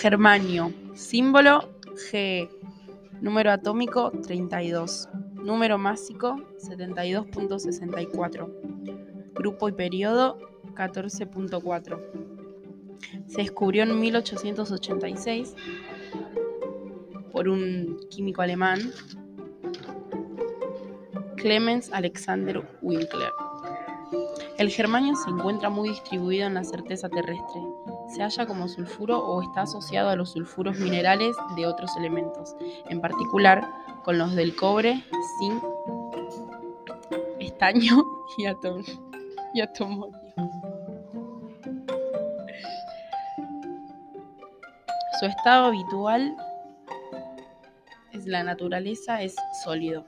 Germanio, símbolo Ge, número atómico 32, número másico 72.64, grupo y periodo 14.4. Se descubrió en 1886 por un químico alemán, Clemens Alexander Winkler. El germanio se encuentra muy distribuido en la certeza terrestre. Se halla como sulfuro o está asociado a los sulfuros minerales de otros elementos, en particular con los del cobre, zinc, estaño y átomo. Y Su estado habitual es la naturaleza es sólido.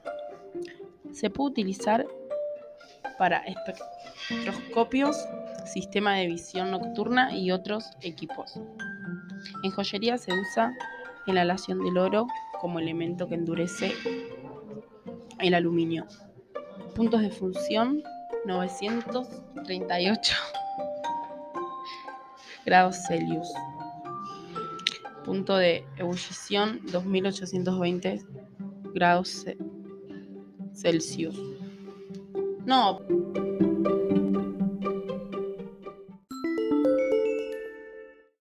Se puede utilizar para espectroscopios, sistema de visión nocturna y otros equipos. En joyería se usa en la aleación del oro como elemento que endurece el aluminio. Puntos de función 938 grados Celsius. Punto de ebullición 2820 grados Celsius. No.